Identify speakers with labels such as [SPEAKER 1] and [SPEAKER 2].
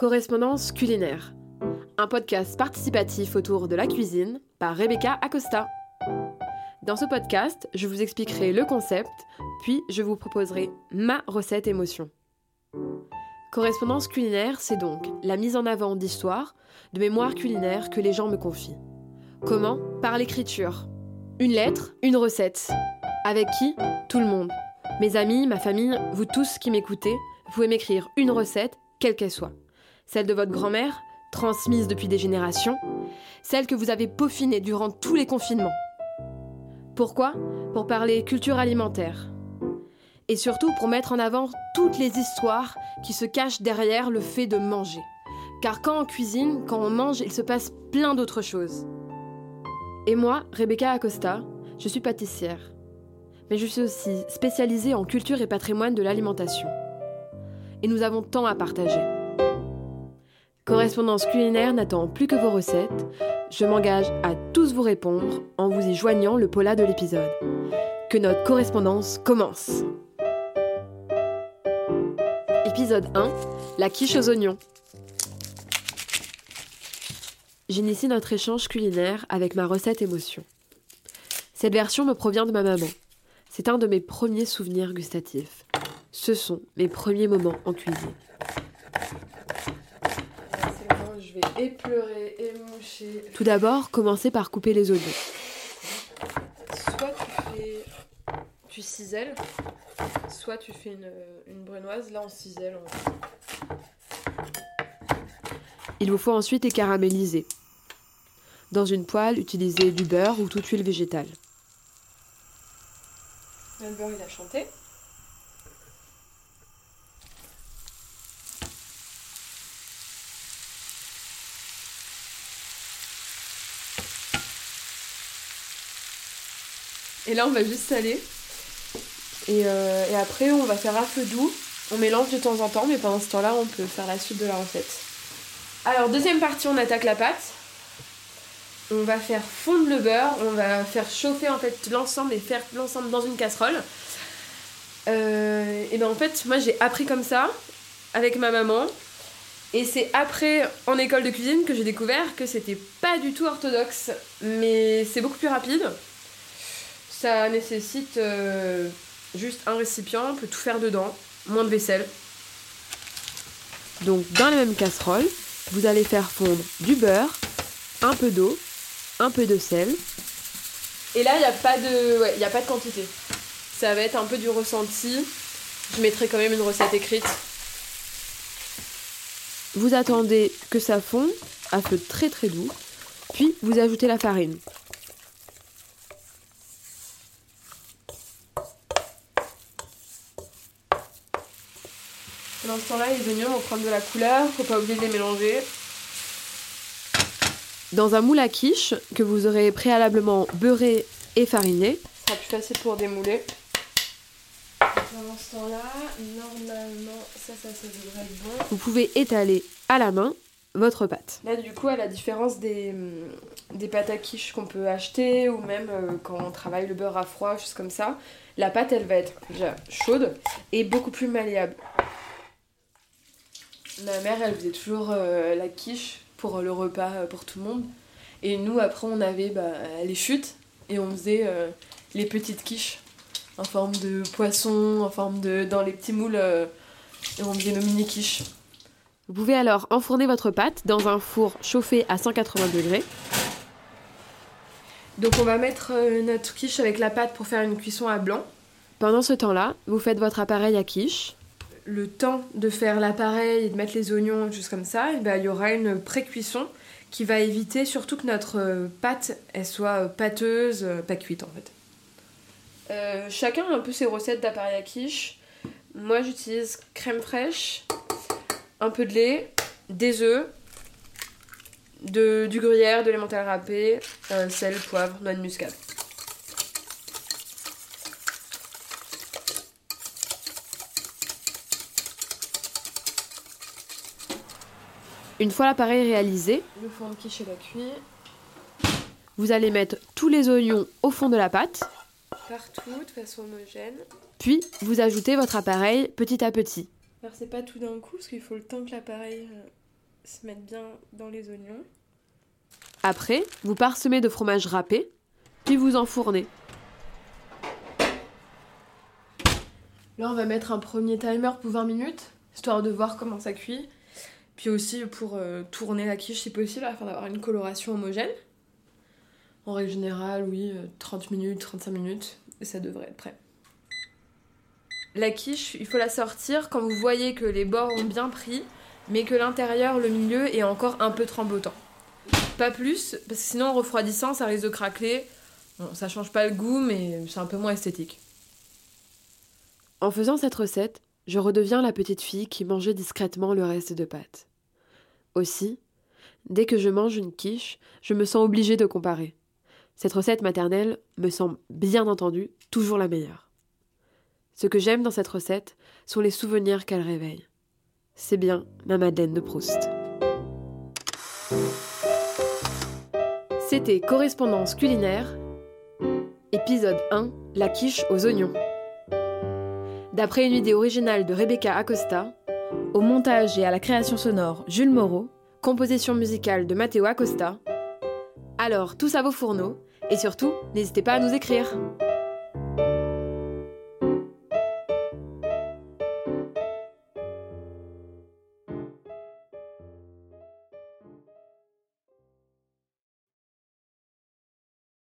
[SPEAKER 1] Correspondance culinaire, un podcast participatif autour de la cuisine par Rebecca Acosta. Dans ce podcast, je vous expliquerai le concept, puis je vous proposerai ma recette émotion. Correspondance culinaire, c'est donc la mise en avant d'histoires, de mémoires culinaires que les gens me confient. Comment? Par l'écriture. Une lettre, une recette. Avec qui? Tout le monde. Mes amis, ma famille, vous tous qui m'écoutez, vous pouvez m'écrire une recette, quelle qu'elle soit. Celle de votre grand-mère, transmise depuis des générations, celle que vous avez peaufinée durant tous les confinements. Pourquoi? Pour parler culture alimentaire. Et surtout pour mettre en avant toutes les histoires qui se cachent derrière le fait de manger. Car quand on cuisine, quand on mange, il se passe plein d'autres choses. Et moi, Rebecca Acosta, je suis pâtissière. Mais je suis aussi spécialisée en culture et patrimoine de l'alimentation. Et nous avons tant à partager. Correspondance culinaire n'attend plus que vos recettes. Je m'engage à tous vous répondre en vous y joignant le pola de l'épisode. Que notre correspondance commence. Épisode 1 La quiche aux oignons. J'initie notre échange culinaire avec ma recette émotion. Cette version me provient de ma maman. C'est un de mes premiers souvenirs gustatifs. Ce sont mes premiers moments en cuisine.
[SPEAKER 2] Je vais épleurer, émoucher.
[SPEAKER 1] Tout d'abord, commencez par couper les oignons.
[SPEAKER 2] Soit tu fais. Tu ciselles, soit tu fais une, une brunoise. Là, on cisèle.
[SPEAKER 1] Il vous faut ensuite les caraméliser. Dans une poêle, utilisez du beurre ou toute huile végétale.
[SPEAKER 2] Le beurre, il a chanté. Et là, on va juste saler. Et, euh, et, après, on va faire à feu doux. On mélange de temps en temps, mais pendant ce temps-là, on peut faire la suite de la recette. Alors, deuxième partie, on attaque la pâte. On va faire fondre le beurre, on va faire chauffer en fait l'ensemble et faire l'ensemble dans une casserole. Euh, et ben en fait, moi j'ai appris comme ça avec ma maman. Et c'est après en école de cuisine que j'ai découvert que c'était pas du tout orthodoxe, mais c'est beaucoup plus rapide. Ça nécessite euh, juste un récipient, on peut tout faire dedans, moins de vaisselle.
[SPEAKER 1] Donc dans la même casserole, vous allez faire fondre du beurre, un peu d'eau, un peu de sel.
[SPEAKER 2] Et là, il n'y a, pas de... quantité. Ça va être un peu du ressenti. Je mettrai quand même une recette écrite.
[SPEAKER 1] Vous attendez que ça fonde à feu très très doux, puis vous ajoutez la farine.
[SPEAKER 2] Ce temps-là, les oignons vont prendre de la couleur, faut pas oublier de les mélanger.
[SPEAKER 1] Dans un moule à quiche que vous aurez préalablement beurré et fariné.
[SPEAKER 2] Ce sera plus facile pour démouler. Pendant ce temps-là, normalement, ça, ça, ça devrait être bon.
[SPEAKER 1] Vous pouvez étaler à la main votre pâte.
[SPEAKER 2] Là, du coup, à la différence des, des pâtes à quiche qu'on peut acheter ou même euh, quand on travaille le beurre à froid, juste comme ça, la pâte, elle va être déjà chaude et beaucoup plus malléable. Ma mère, elle faisait toujours euh, la quiche pour le repas euh, pour tout le monde. Et nous, après, on avait bah, les chutes et on faisait euh, les petites quiches en forme de poisson, en forme de. dans les petits moules. euh, et on faisait nos mini quiches.
[SPEAKER 1] Vous pouvez alors enfourner votre pâte dans un four chauffé à 180 degrés.
[SPEAKER 2] Donc, on va mettre euh, notre quiche avec la pâte pour faire une cuisson à blanc.
[SPEAKER 1] Pendant ce temps-là, vous faites votre appareil à quiche.
[SPEAKER 2] Le temps de faire l'appareil et de mettre les oignons, juste comme ça, et ben, il y aura une pré-cuisson qui va éviter surtout que notre euh, pâte soit euh, pâteuse, euh, pas cuite en fait. Chacun a un peu ses recettes d'appareil à quiche. Moi j'utilise crème fraîche, un peu de lait, des œufs, de, du gruyère, de l'emmental râpé, euh, sel, poivre, noix de muscade.
[SPEAKER 1] Une fois l'appareil réalisé,
[SPEAKER 2] Le fond de quiche est la cuit.
[SPEAKER 1] vous allez mettre tous les oignons au fond de la pâte,
[SPEAKER 2] Partout, de façon homogène.
[SPEAKER 1] puis vous ajoutez votre appareil petit à petit.
[SPEAKER 2] Versez pas tout d'un coup parce qu'il faut le temps que l'appareil euh, se mettre bien dans les oignons.
[SPEAKER 1] Après, vous parsemez de fromage râpé, puis vous enfournez.
[SPEAKER 2] Là, on va mettre un premier timer pour 20 minutes, histoire de voir comment ça cuit. Puis aussi pour euh, tourner la quiche si possible, afin d'avoir une coloration homogène. En règle générale, oui, 30 euh, minutes, 35 minutes, et ça devrait être prêt. La quiche, il faut la sortir quand vous voyez que les bords ont bien pris, mais que l'intérieur, le milieu, est encore un peu trembotant. Pas plus, parce que sinon en refroidissant, ça risque de craquer. Ça change pas le goût, mais c'est un peu moins esthétique.
[SPEAKER 1] En faisant cette recette, je redeviens la petite fille qui mangeait discrètement le reste de pâte. Aussi, dès que je mange une quiche, je me sens obligée de comparer. Cette recette maternelle me semble bien entendu toujours la meilleure. Ce que j'aime dans cette recette sont les souvenirs qu'elle réveille. C'est bien ma Madeleine de Proust. C'était Correspondance culinaire, épisode 1, la quiche aux oignons. D'après une idée originale de Rebecca Acosta, au montage et à la création sonore Jules Moreau, composition musicale de Matteo Acosta. Alors, tous à vos fourneaux, et surtout, n'hésitez pas à nous écrire.